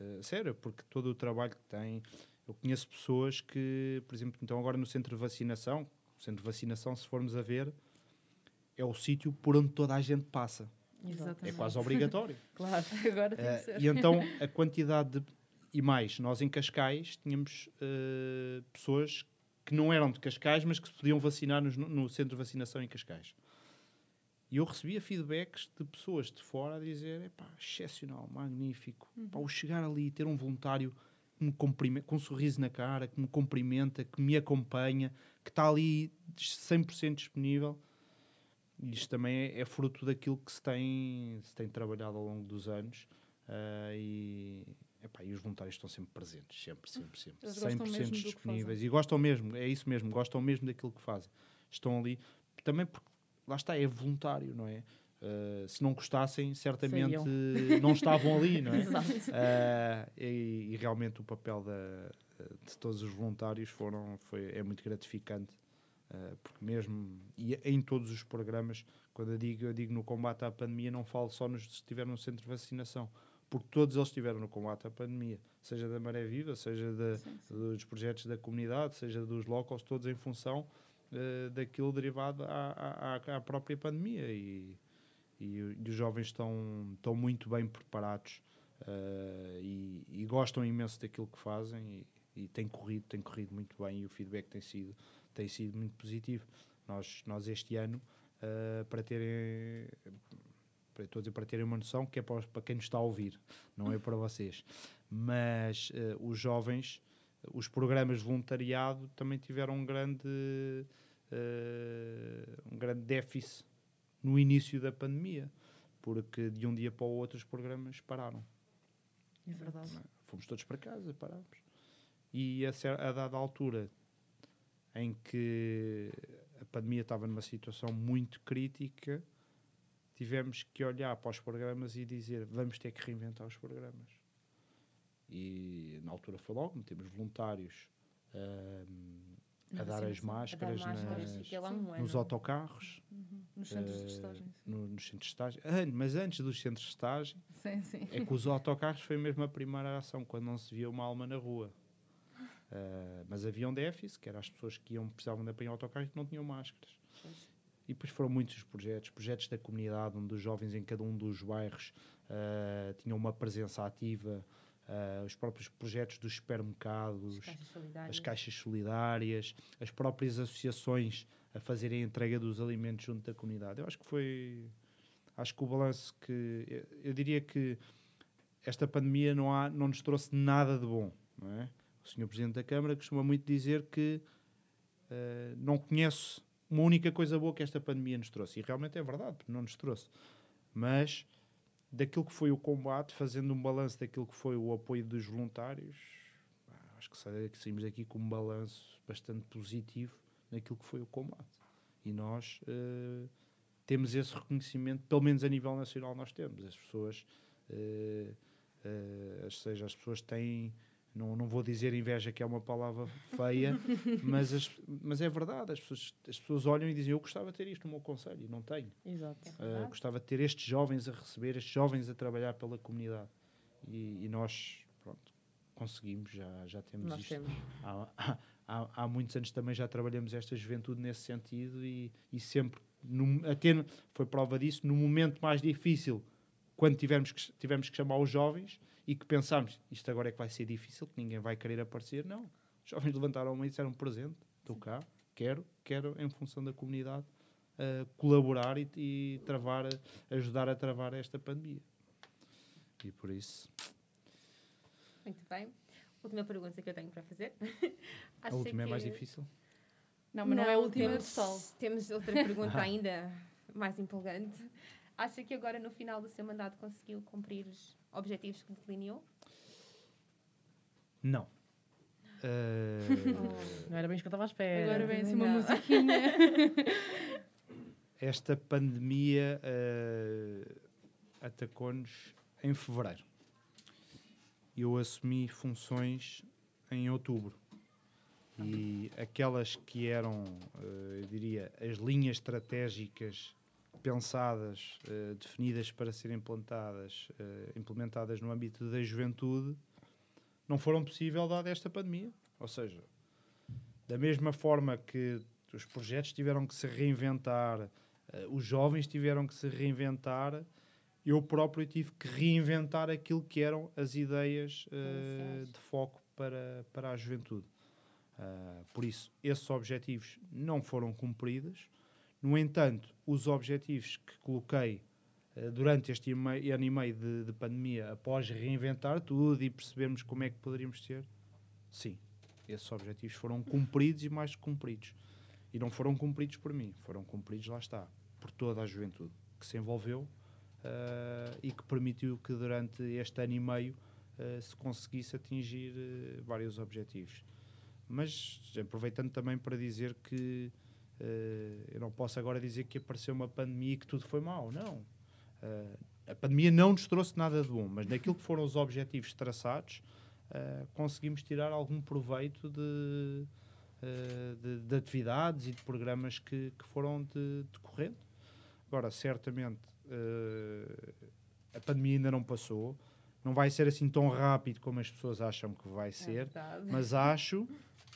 eh, sério, porque todo o trabalho que tem. Eu conheço pessoas que, por exemplo, então agora no centro de vacinação, o centro de vacinação, se formos a ver, é o sítio por onde toda a gente passa. É Exatamente. quase obrigatório. Claro, agora tem Eh, que ser. e então a quantidade de. E mais, nós em Cascais tínhamos eh, pessoas que não eram de Cascais, mas que se podiam vacinar nos- no, centro de vacinação em Cascais. E eu recebia feedbacks de pessoas de fora a dizer: "Epá, excepcional, magnífico. Pá, o chegar ali e ter um voluntário que me cumprimenta, com um sorriso na cara, que me cumprimenta, que me acompanha, que está ali 100% disponível. Isto também é, é fruto daquilo que se tem, se tem trabalhado ao longo dos anos. ah, e, epá, e os voluntários estão sempre presentes, sempre, sempre, sempre. Eles gostam mesmo 100% do que disponíveis. E gostam mesmo, é isso mesmo, gostam mesmo daquilo que fazem. Estão ali, também porque, lá está, é voluntário, não é? Ah, se não gostassem, certamente não estavam ali, não é? Ah, e, e realmente o papel da- de todos os voluntários foram, foi, é muito gratificante, ah, porque mesmo e em todos os programas, quando eu digo, eu digo no combate à pandemia, não falo só nos que estiveram no centro de vacinação, porque todos eles estiveram no combate à pandemia, seja da Maré Viva, seja da- dos projetos da comunidade, seja dos locals, todos em função ah, daquilo derivado à, à- à- própria pandemia. E, e, e os jovens estão, estão muito bem preparados eh, e, e gostam imenso daquilo que fazem e, e tem corrido, tem corrido muito bem e o feedback tem sido, tem sido muito positivo. Nós, nós este ano, eh, para terem para, estou a dizer, para terem uma noção, que é para, para quem nos está a ouvir, não é para vocês. Mas eh, os jovens, os programas de voluntariado também tiveram um grande, eh, um grande déficit no início da pandemia, porque de um dia para o outro os programas pararam. É verdade. é? Fomos todos para casa, parámos. E a, a dada altura em que a pandemia estava numa situação muito crítica, tivemos que olhar para os programas e dizer vamos ter que reinventar os programas. E na altura foi logo, metemos voluntários ahm, a dar as vacinação. A dar máscaras, máscaras, nas- fiquei lá um nos autocarros, Uhum. Nos centros de eh, estágio. sim. no- nos centros de estágio. Ah, mas antes dos centros de estágio, sim. é que os autocarros foi mesmo a primeira ação, quando não se via uma alma na rua. Ah, mas havia um déficit, que eram as pessoas que iam, precisavam de apanhar autocarros que não tinham máscaras. E depois foram muitos os projetos, projetos da comunidade, onde os jovens em cada um dos bairros ah, tinham uma presença ativa, ah, os próprios projetos dos supermercados, As caixas solidárias. as caixas solidárias, as próprias associações a fazerem a entrega dos alimentos junto da comunidade. Eu acho que foi. Acho que o balanço que. Eu, eu diria que esta pandemia não, há, não nos trouxe nada de bom. Não é? O Sr. Presidente da Câmara costuma muito dizer que eh, não conhece uma única coisa boa que esta pandemia nos trouxe. E realmente é verdade, porque não nos trouxe. Mas daquilo que foi o combate, fazendo um balanço daquilo que foi o apoio dos voluntários, acho que sa- que saímos daqui com um balanço bastante positivo naquilo que foi o combate. E nós eh, temos esse reconhecimento, pelo menos a nível nacional nós temos. As pessoas, eh, eh, ou seja, as pessoas têm, não, não vou dizer inveja que é uma palavra feia, mas, as- mas é verdade, as pessoas, as pessoas olham e dizem eu gostava de ter isto no meu conselho, e não tenho. Exato. Uh, gostava de ter estes jovens a receber, estes jovens a trabalhar pela comunidade. E, e nós, pronto, conseguimos, já, já temos Nós isto. temos. Há, há, há muitos anos também já trabalhamos esta juventude nesse sentido e, e sempre, no, até foi prova disso, no momento mais difícil, quando tivemos que, tivemos que chamar os jovens e que pensámos, isto agora é que vai ser difícil, que ninguém vai querer aparecer, não. Os jovens levantaram a mão e disseram presente, estou cá, quero, quero, em função da comunidade, uh, colaborar e, e travar, ajudar a travar esta pandemia. E por isso, Muito bem. Última pergunta que eu tenho para fazer. a última é mais que- difícil. Não, mas não, é a última temos. Temos outra pergunta ainda mais empolgante. Acha que agora, no final do seu mandato, conseguiu cumprir os objetivos que delineou? Não. Eh, Não era bem isso que eu estava à espera. Agora vem assim uma Não. musiquinha. esta pandemia eh, atacou-nos em fevereiro. Eu assumi funções em outubro. E aquelas que eram, eh, eu diria, as linhas estratégicas pensadas, eh, definidas para serem implantadas, eh, implementadas no âmbito da juventude, não foram possível dada esta pandemia. Ou seja, da mesma forma que os projetos tiveram que se reinventar, eh, os jovens tiveram que se reinventar, eu próprio tive que reinventar aquilo que eram as ideias de foco para, para a juventude. Por isso, esses objetivos não foram cumpridos. No entanto, os objetivos que coloquei eh, durante este ano e meio- de, de pandemia, após reinventar tudo e percebermos como é que poderíamos ter, sim, esses objetivos foram cumpridos e mais cumpridos. E não foram cumpridos por mim, foram cumpridos, lá está, por toda a juventude que se envolveu eh, e que permitiu que durante este ano e meio eh, se conseguisse atingir eh, vários objetivos. Mas aproveitando também para dizer que eh, eu não posso agora dizer que apareceu uma pandemia e que tudo foi mau, não. Eh, a pandemia não nos trouxe nada de bom, mas naquilo que foram os objetivos traçados, eh, conseguimos tirar algum proveito de, de, de atividades e de programas que, que foram de, decorrendo. Agora, certamente, a pandemia ainda não passou, não vai ser assim tão rápido como as pessoas acham que vai ser, verdade. mas acho,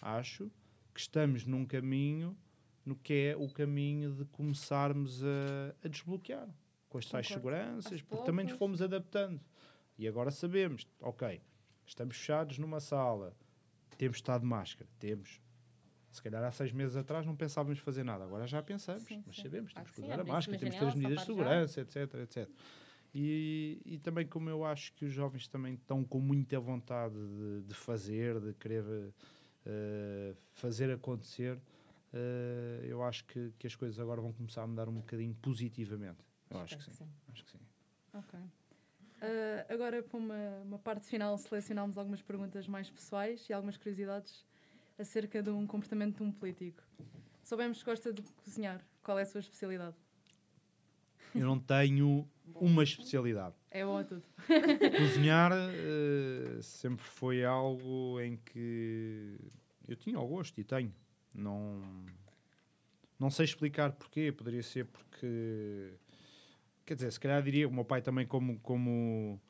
acho que estamos num caminho no que é o caminho de começarmos a, a desbloquear com as tais seguranças, porque também nos fomos adaptando. E agora sabemos, ok, estamos fechados numa sala, temos estado de máscara, temos. Se calhar há seis meses atrás não pensávamos fazer nada, agora já pensamos, Sim, mas sim. sabemos, temos que usar a máscara, temos que ter as medidas de sapar já. segurança, etc, etc. E, e também como eu acho que os jovens também estão com muita vontade de, de fazer, de querer eh, fazer acontecer, eh, eu acho que, que as coisas agora vão começar a mudar um bocadinho positivamente. Eu acho que sim. Acho que sim. Ok. Ah, agora, para uma, uma parte final, selecionámos algumas perguntas mais pessoais e algumas curiosidades acerca de um comportamento de um político. Soubemos que gosta de cozinhar. Qual é a sua especialidade? Eu não tenho uma especialidade. É bom a tudo. Cozinhar eh, sempre foi algo em que eu tinha ao gosto e tenho. Não, não sei explicar porquê. Poderia ser porque. Quer dizer, se calhar diria, o meu pai também, como, como,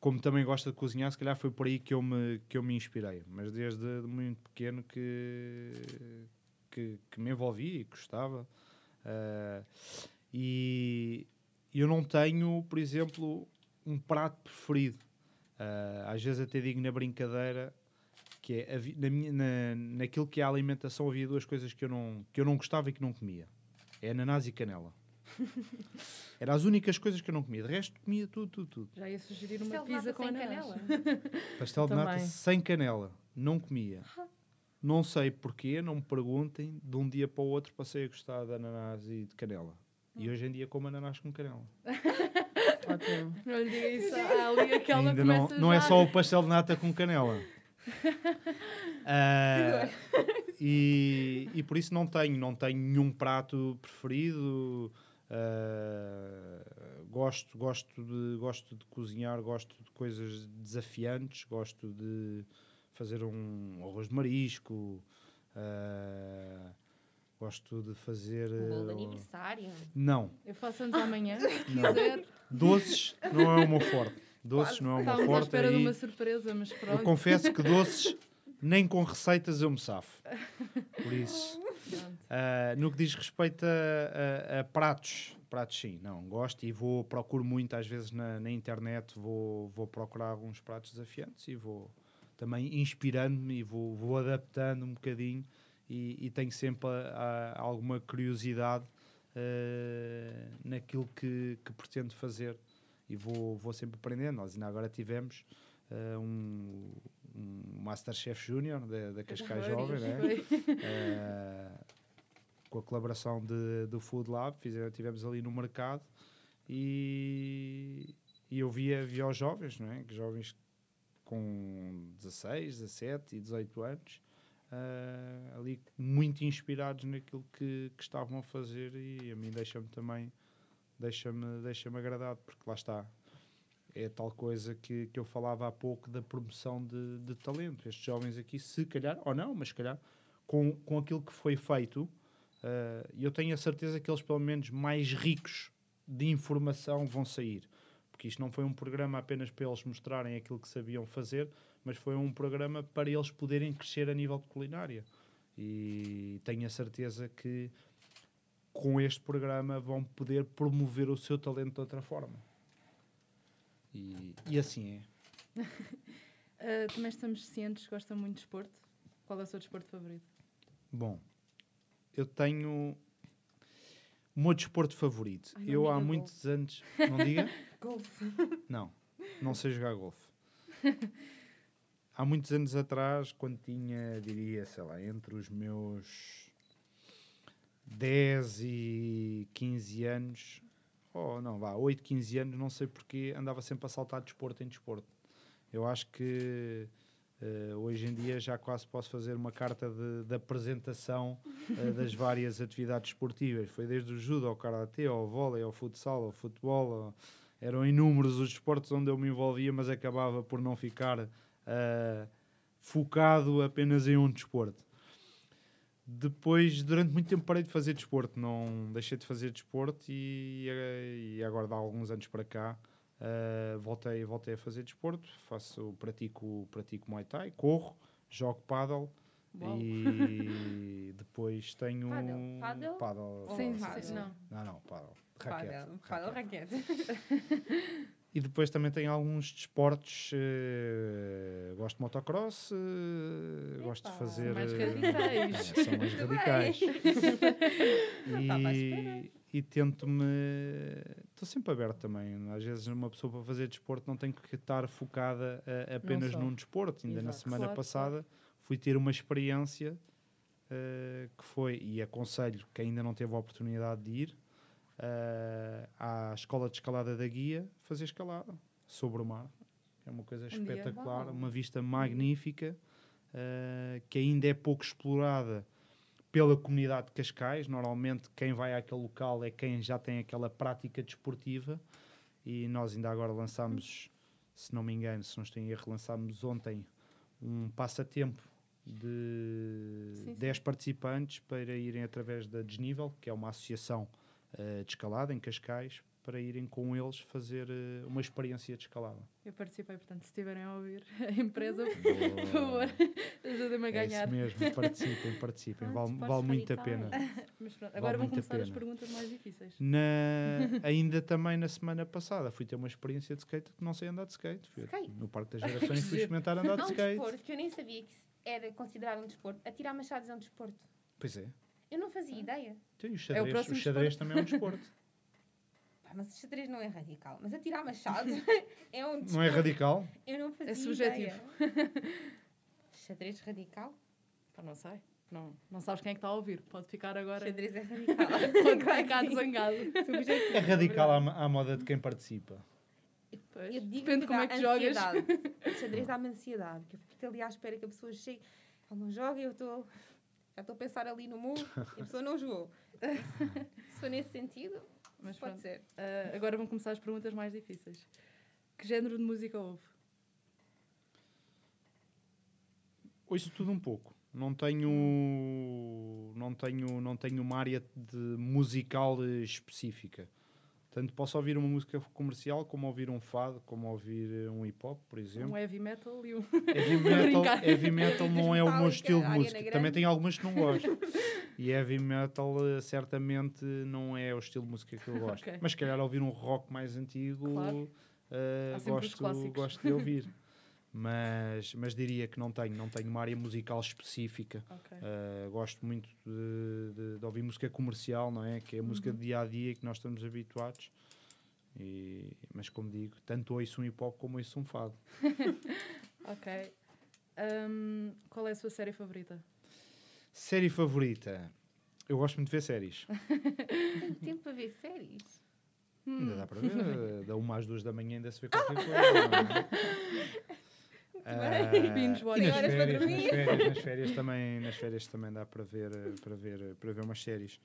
como também gosta de cozinhar, se calhar foi por aí que eu me, que eu me inspirei. Mas desde muito pequeno que, que, que me envolvi e gostava. Eh, e eu não tenho, por exemplo, um prato preferido. Ah, às vezes até digo na brincadeira que é na minha, na, naquilo que é a alimentação havia duas coisas que eu não, que eu não gostava e que não comia. É ananás e canela. Eram as únicas coisas que eu não comia. De resto, comia tudo, tudo, tudo. Já ia sugerir uma Pastel pizza nata com ananás. canela. Pastel de nata Também. sem canela. Não comia. Não sei porquê, não me perguntem. De um dia para o outro passei a gostar de ananás e de canela. E hoje em dia como ananás com canela. Ótimo. Não lhe diga isso. Há ali aquela Ainda não, não é só o pastel de nata com canela. Ah, e, e por isso não tenho, não tenho nenhum prato preferido. Ah, gosto, gosto, de, gosto de cozinhar, gosto de coisas desafiantes, gosto de fazer um arroz de marisco. ah, gosto de fazer. Um bolo de aniversário. Não, Eu faço anos amanhã, se Não. quiser. doces não é o meu forte. Doces não é meu Estávamos à forte. espera de aí- uma surpresa, mas Eu pronto. confesso que doces, nem com receitas eu me safo. Por isso, ah, no que diz respeito a, a- a pratos, pratos sim, não, gosto e vou, procuro muito às vezes na, na internet, vou, vou procurar alguns pratos desafiantes e vou também inspirando-me e vou, vou adaptando um bocadinho e, e tenho sempre ah, alguma curiosidade ah, naquilo que, que pretendo fazer e vou, vou sempre aprendendo. Nós ainda agora tivemos ah, um, um Masterchef Júnior da, da Cascais Jovem, né? Eh, com a colaboração de, do Food Lab, fizemos, tivemos ali no mercado e, e eu via, via os jovens, não é? Que jovens com 16, 17 e 18 anos, uh, ali muito inspirados naquilo que, que, estavam a fazer e a mim deixa-me também, deixa-me deixa agradado, porque lá está, é tal coisa que, que eu falava há pouco da promoção de, de talento. Estes jovens aqui, se calhar, ou não, mas se calhar, com, com aquilo que foi feito, uh, eu tenho a certeza que eles, pelo menos, mais ricos de informação vão sair. Porque isto não foi um programa apenas para eles mostrarem aquilo que sabiam fazer, mas foi um programa para eles poderem crescer a nível de culinária. E tenho a certeza que com este programa vão poder promover o seu talento de outra forma. E, e assim é. uh, também estamos cientes que gosta muito de desporto. Qual é o seu desporto favorito? Bom, eu tenho o meu desporto favorito. Ai, eu há muitos golfe. anos. Não diga? golfe. Não, não sei jogar golfe. há muitos anos atrás, quando tinha, diria, sei lá, entre os meus 10 e 15 anos, oh, não, vá, 8, 15 anos, não sei porque, andava sempre a saltar de desporto em desporto. Eu acho que uh, hoje em dia já quase posso fazer uma carta de, de apresentação uh, das várias atividades esportivas. Foi desde o judo ao karatê, ao vôlei, ao futsal, ao futebol. Ao... Eram inúmeros os esportes onde eu me envolvia, mas acabava por não ficar uh, focado apenas em um desporto. Depois, durante muito tempo, parei de fazer desporto. Não deixei de fazer desporto e, e agora, há alguns anos para cá, uh, voltei, voltei a fazer desporto. Faço, pratico, pratico Muay Thai, corro, jogo paddle. Bom. E depois tenho. Paddle? Paddle? paddle. Sim, paddle. Não. não, não, paddle. Raquete. Paddle, paddle raquete. E depois também tem alguns desportos. Uh, gosto de motocross, uh, gosto de fazer. São mais eh, radicais. Uh, são mais radicais. e, e tento-me. Estou sempre aberto também. Às vezes, uma pessoa para fazer desporto não tem que estar focada apenas num desporto. Ainda Exato. na semana claro, passada claro. fui ter uma experiência que foi, e aconselho que ainda não teve a oportunidade de ir uh, à escola de escalada da guia fazer escalada sobre o mar. É uma coisa um espetacular, dia, uma vista magnífica uh, que ainda é pouco explorada pela comunidade de Cascais. Normalmente quem vai àquele local é quem já tem aquela prática desportiva e nós ainda agora lançámos, se não me engano, se não estou em erro, lançámos ontem um passatempo de sim, sim. 10 participantes para irem através da Desnível, que é uma associação uh, de escalada em Cascais para irem com eles fazer uh, uma experiência de escalada. Eu participei, portanto, se estiverem a ouvir a empresa, por favor, ajudem-me a ganhar. É isso mesmo, participem, participem, vale, vale muito a pena. Mas pronto, agora vale vão começar as perguntas mais difíceis. Na, ainda também na semana passada fui ter uma experiência de skate que não sei andar de skate. Fui skate? No Parque das Gerações fui experimentar andar de skate. É um desporto que eu nem sabia que era considerado um desporto. Atirar machados é um desporto. Pois é. Eu não fazia ideia. Então, o xadrez, é o, o xadrez também é um desporto. mas o xadrez não é radical. Mas atirar machado é um desporto. Não é radical? Eu não fazia É subjetivo. xadrez radical? Pá, não sei. Não, não sabes quem é que está a ouvir. Pode ficar agora. Xadrez é radical. Pode ficar zangado. É radical à, à moda de quem participa. Pois, eu digo Depende como é que jogas. O xadrez dá-me ansiedade. Porque eu fico ali à espera que a pessoa chegue. Ela não joga e eu estou já estou a pensar ali no muro e a pessoa não jogou. Se for nesse sentido, Mas pode pronto. ser. Uh, agora vão começar as perguntas mais difíceis. Que género de música ouve? Ouço tudo um pouco. Não tenho, não tenho, não tenho uma área de musical específica. Tanto posso ouvir uma música comercial, como ouvir um fado, como ouvir um hip hop, por exemplo. Um heavy metal e um. Heavy metal, heavy metal não é o meu estilo de música. Também tem algumas que não gosto. E heavy metal eh, certamente não é o estilo de música que eu gosto. Okay. Mas se calhar ouvir um rock mais antigo, claro. uh, gosto, gosto de ouvir. Mas, mas diria que não tenho, não tenho uma área musical específica. Okay. Uh, gosto muito de, de, de, ouvir música comercial, não é? Que é a música uhum. de dia a dia que nós estamos habituados. E, mas como digo, tanto ouço um hip hop como ouço um fado. ok. Um, qual é a sua série favorita? Série favorita? Eu gosto muito de ver séries. Tenho tempo para ver séries. Ainda dá para ver. eh, Da uma às duas da manhã ainda se vê qualquer coisa. Ah, Binge watching. nas Horas para férias, nas férias, nas férias também, nas férias também dá para ver, eh, para ver, eh, para ver umas séries.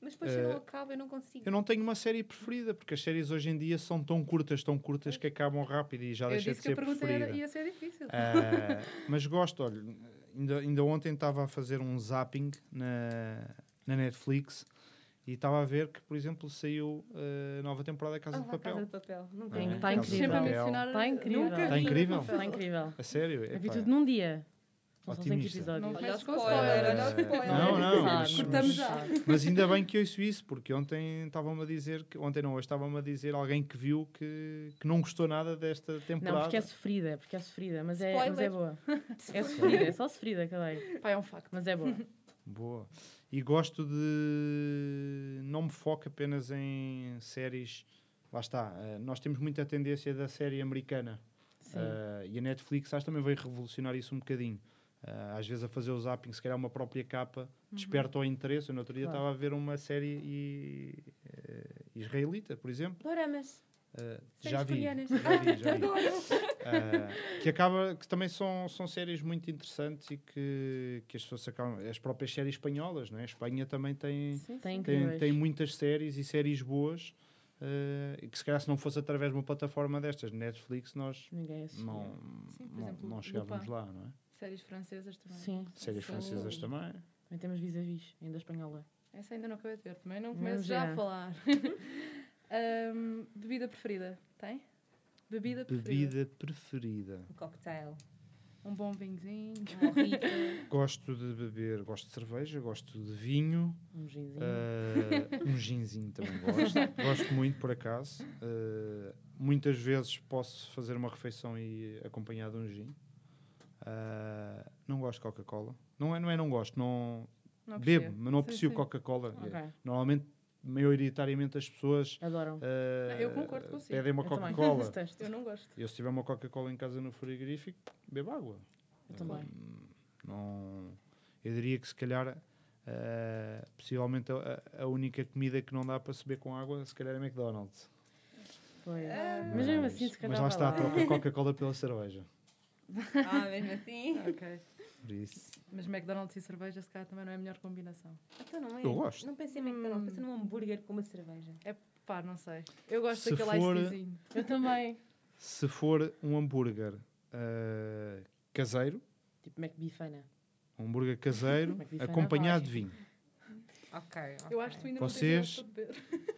Mas depois se eu Eh, não acabo, eu não consigo. Eu não tenho uma série preferida, porque as séries hoje em dia são tão curtas, tão curtas que acabam rápido e já Eu deixa de disse que a ser pergunta preferida. era, ia ser difícil. Ah, mas gosto, olha, ainda, ainda ontem estava a fazer um zapping na, na Netflix e estava a ver que, por exemplo, saiu eh, a nova temporada da Casa Ah, de Papel. Casa de Papel. Não Ah, tenho. Tá Casa de incrível. Sempre a Papel. mencionar. Tá incrível. Tá vi incrível? Está incrível. A sério? Eu vi tudo num dia. São Otimista. episódios. Não Olha spoiler, olha. Não, não, mas- Cortamos mas-. Mas ainda bem que ouço isso, porque ontem estavam-me a dizer, que, ontem não, hoje estavam-me a dizer alguém que viu que, que não gostou nada desta temporada. Não, porque é sofrida, porque é sofrida, mas é, mas é boa. É sofrida, é só sofrida, cadê? Pá, é um facto. Mas é boa. Boa. E gosto de. Não me foco apenas em séries. Lá está. eh, nós temos muita tendência da série americana. Eh, e a Netflix acho que também veio revolucionar isso um bocadinho. Eh, às vezes a fazer o zapping, se calhar uma própria capa, desperta o interesse. Eu no outro dia Claro. estava a ver uma série eh, israelita, por exemplo. Doramas. Uh, já vi, já vi, já vi. Uh, que acaba que também são, são séries muito interessantes e que, que as pessoas acabam, as próprias séries espanholas, não é? A Espanha também tem, Sim, Tem tem, tem muitas séries e séries boas uh, e que se calhar se não fosse através de uma plataforma destas, Netflix, nós não, Sim, por não, exemplo, não chegávamos lá, não é? Séries francesas também. Sim. Séries Sim. francesas também. Também temos vis-a-vis, ainda espanhola. Essa ainda não acabei de ver. Também não Não, começo já já. a falar. Ahm, bebida preferida? Tem? Bebida preferida? Bebida preferida. Um cocktail. Um bom vinhozinho. Um. Gosto de beber, gosto de cerveja, gosto de vinho. Um ginzinho. Uh, um ginzinho também gosto. gosto muito, por acaso. Uh, muitas vezes posso fazer uma refeição e acompanhar de um gin. Uh, não gosto de Coca-Cola. Não é, não é não gosto, não Não bebo, mas não aprecio. Coca-Cola. Ok. Normalmente, maioritariamente as pessoas Adoram. uh, eu concordo consigo. pedem uma também. Coca-Cola. Eu não gosto. Eu se tiver uma Coca-Cola em casa no frigorífico, bebo água. Eu também. Hum, Não, eu diria que se calhar eh, possivelmente a, a única comida que não dá para se beber com água se calhar é McDonald's. Pois. Ah. Mas mesmo assim, se mas calhar lá vai está, lá. troca a Coca-Cola pela cerveja. Ah, mesmo assim? Ok. Por isso. Mas McDonald's e cerveja se calhar também não é a melhor combinação. Então não é? Eu gosto. Não pensei em McDonald's, pensei num hambúrguer com uma cerveja. Pá, não sei. Eu gosto Se daquele for- icezinho. Eu também. Se for um hambúrguer eh, caseiro, Tipo McBifana. um hambúrguer caseiro McBifana acompanhado vai. de vinho. Ok, Eu acho que tu ainda Vocês- não tens.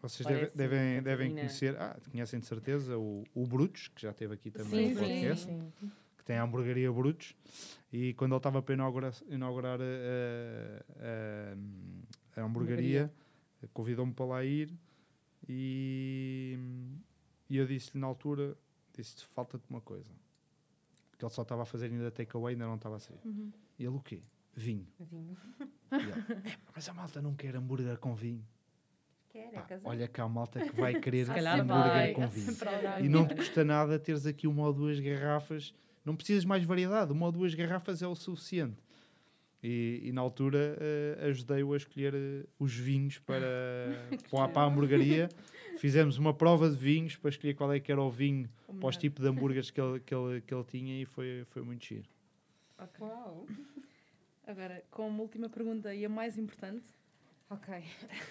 Vocês Parece deve- devem, devem Catarina. conhecer, ah, conhecem de certeza o, o Brutus, que já esteve aqui também Sim, no sim, podcast. sim. que tem a hamburgueria Brutos, e quando ele estava para inaugurar, inaugurar a, a, a, a hamburgueria, convidou-me para lá ir e, e eu disse-lhe na altura, disse falta-te uma coisa. Porque ele só estava a fazer ainda takeaway, ainda não estava a sair. Uhum. E ele o quê? Vinho. Vinho. Ele, "É, mas a malta não quer hambúrguer com vinho. Quer, Pá, olha cá a malta que vai querer hambúrguer vai. com vinho. E não te custa nada teres aqui uma ou duas garrafas. Não precisas mais variedade, uma ou duas garrafas é o suficiente. E, e na altura eh, ajudei-o a escolher eh, os vinhos para, para, a- para a hamburgueria. Fizemos uma prova de vinhos para escolher qual é que era o vinho O para os tipos de hambúrgueres que ele, que ele, que ele tinha e foi, foi muito giro. Ok. Uau. Agora, como última pergunta e a mais importante, Ok.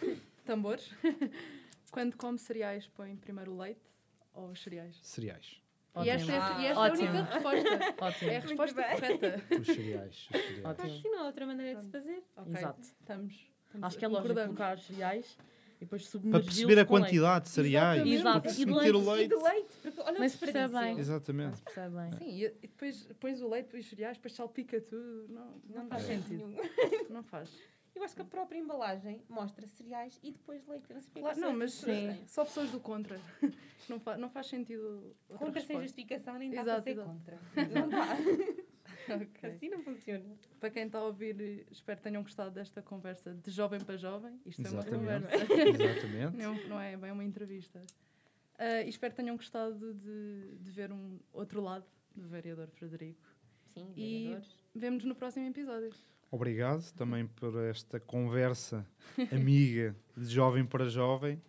tambores. Quando come cereais, põe primeiro o leite ou os cereais? Cereais. E esta, é, Ótimo. e esta é a Ótimo. única resposta. Ótimo. É a resposta correta. Os cereais. Os cereais. Ótimo. Acho que não há outra maneira de se fazer. Ok, Exato. Estamos, estamos Acho que é lógico colocar os cereais e depois Para perceber a com leite. quantidade de cereais, Exato. meter o E de E leite. do leite, porque olha Mas o se percebe bem. Exatamente. se percebe bem. Sim, e, e depois pões o leite e os cereais, depois salpica tudo. Não, não, Não faz faz sentido. nenhum. Não faz. Eu acho que a própria embalagem mostra cereais e depois leite. Não sei Claro, que não, mas sim, só pessoas do contra. Não, fa não faz sentido. Contra sem resposta. justificação nem dá Exato, para ser exato. contra. Não dá. Ok. Assim não funciona. Para quem está a ouvir, espero que tenham gostado desta conversa de jovem para jovem. Isto é uma Exatamente. conversa. Exatamente. Não, não é bem uma entrevista. E espero que tenham gostado de, de ver um outro lado do vereador Frederico. Sim, E- vereadores. Vemo-nos no próximo episódio. Obrigado também por esta conversa amiga de jovem para jovem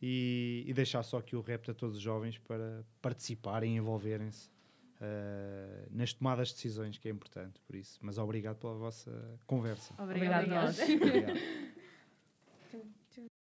e, e deixar só aqui o repto a todos os jovens para participarem e envolverem-se eh, nas tomadas de decisões, que é importante por isso. Mas obrigado pela vossa conversa. Obrigado, Obrigada. nós. Obrigado.